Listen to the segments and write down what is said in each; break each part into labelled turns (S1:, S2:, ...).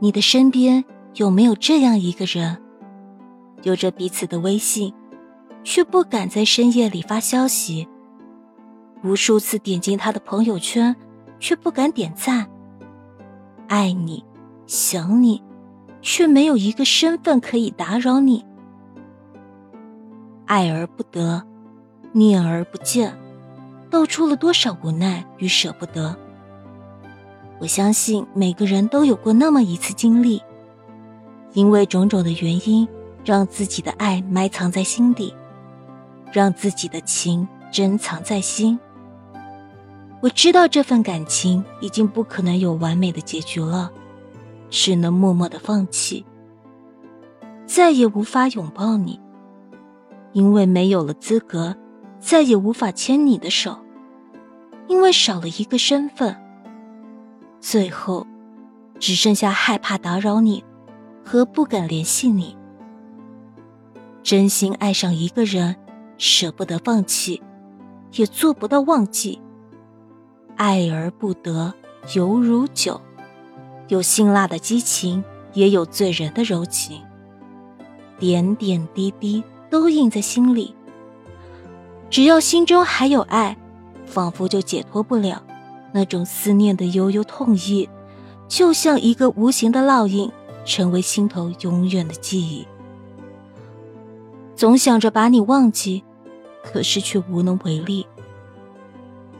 S1: 你的身边有没有这样一个人，有着彼此的微信，却不敢在深夜里发消息？无数次点进他的朋友圈，却不敢点赞。爱你，想你，却没有一个身份可以打扰你。爱而不得，念而不见，道出了多少无奈与舍不得。我相信每个人都有过那么一次经历，因为种种的原因，让自己的爱埋藏在心底，让自己的情珍藏在心。我知道这份感情已经不可能有完美的结局了，只能默默的放弃，再也无法拥抱你，因为没有了资格，再也无法牵你的手，因为少了一个身份。最后，只剩下害怕打扰你，和不敢联系你。真心爱上一个人，舍不得放弃，也做不到忘记。爱而不得，犹如酒，有辛辣的激情，也有醉人的柔情。点点滴滴都印在心里。只要心中还有爱，仿佛就解脱不了。那种思念的悠悠痛意，就像一个无形的烙印，成为心头永远的记忆。总想着把你忘记，可是却无能为力。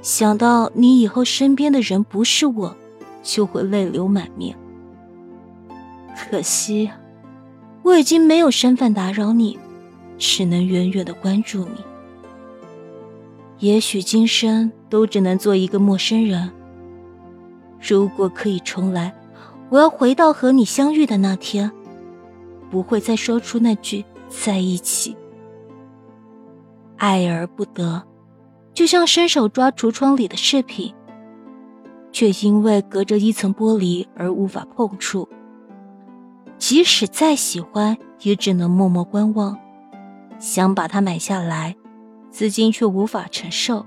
S1: 想到你以后身边的人不是我，就会泪流满面。可惜，我已经没有身份打扰你，只能远远的关注你。也许今生都只能做一个陌生人。如果可以重来，我要回到和你相遇的那天，不会再说出那句在一起。爱而不得，就像伸手抓橱窗里的饰品，却因为隔着一层玻璃而无法碰触。即使再喜欢，也只能默默观望，想把它买下来。资金却无法承受，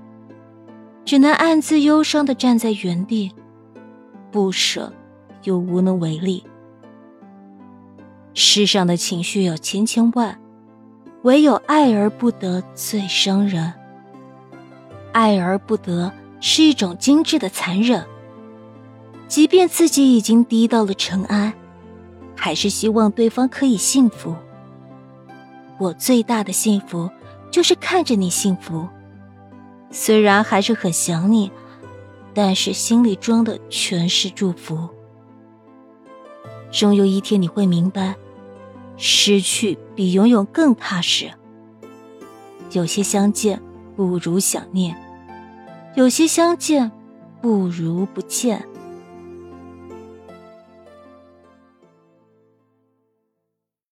S1: 只能暗自忧伤的站在原地，不舍又无能为力。世上的情绪有千千万，唯有爱而不得最伤人。爱而不得是一种精致的残忍，即便自己已经低到了尘埃，还是希望对方可以幸福。我最大的幸福。就是看着你幸福，虽然还是很想你，但是心里装的全是祝福。终有一天你会明白，失去比拥有更踏实。有些相见不如想念，有些相见不如不见。